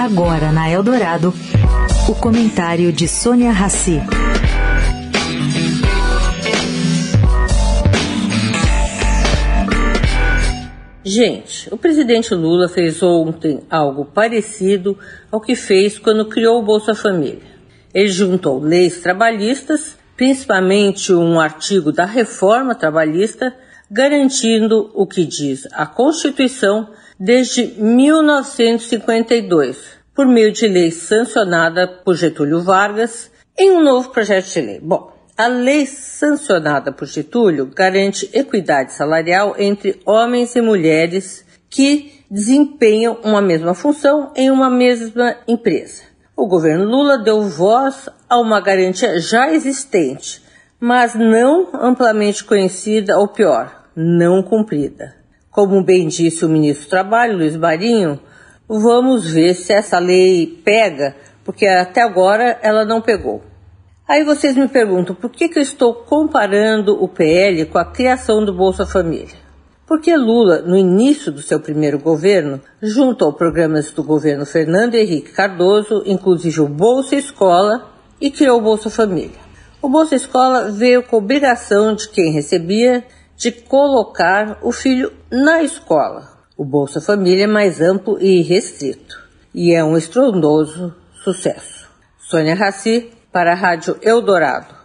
Agora na Eldorado, o comentário de Sônia Rassi. Gente, o presidente Lula fez ontem algo parecido ao que fez quando criou o Bolsa Família. Ele juntou leis trabalhistas, principalmente um artigo da reforma trabalhista, garantindo o que diz a Constituição desde 1952, por meio de lei sancionada por Getúlio Vargas em um novo projeto de lei. Bom, a lei sancionada por Getúlio garante equidade salarial entre homens e mulheres que desempenham uma mesma função em uma mesma empresa. O governo Lula deu voz a uma garantia já existente, mas não amplamente conhecida ou pior, não cumprida. Como bem disse o ministro do Trabalho, Luiz Marinho, vamos ver se essa lei pega, porque até agora ela não pegou. Aí vocês me perguntam por que, que eu estou comparando o PL com a criação do Bolsa Família? Porque Lula, no início do seu primeiro governo, juntou programas do governo Fernando Henrique Cardoso, inclusive o Bolsa Escola, e criou o Bolsa Família. O Bolsa Escola veio com obrigação de quem recebia de colocar o filho na escola. O Bolsa Família é mais amplo e restrito e é um estrondoso sucesso. Sônia Raci, para a Rádio Eldorado.